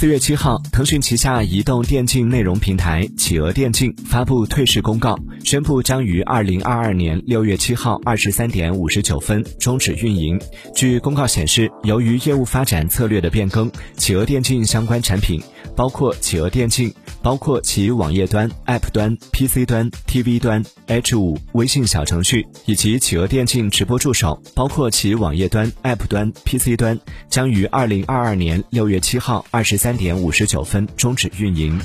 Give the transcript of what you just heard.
四月七号，腾讯旗下移动电竞内容平台企鹅电竞发布退市公告，宣布将于二零二二年六月七号二十三点五十九分终止运营。据公告显示，由于业务发展策略的变更，企鹅电竞相关产品，包括企鹅电竞。包括其网页端、App 端、PC 端、TV 端、H 五微信小程序以及企鹅电竞直播助手，包括其网页端、App 端、PC 端，将于二零二二年六月七号二十三点五十九分终止运营。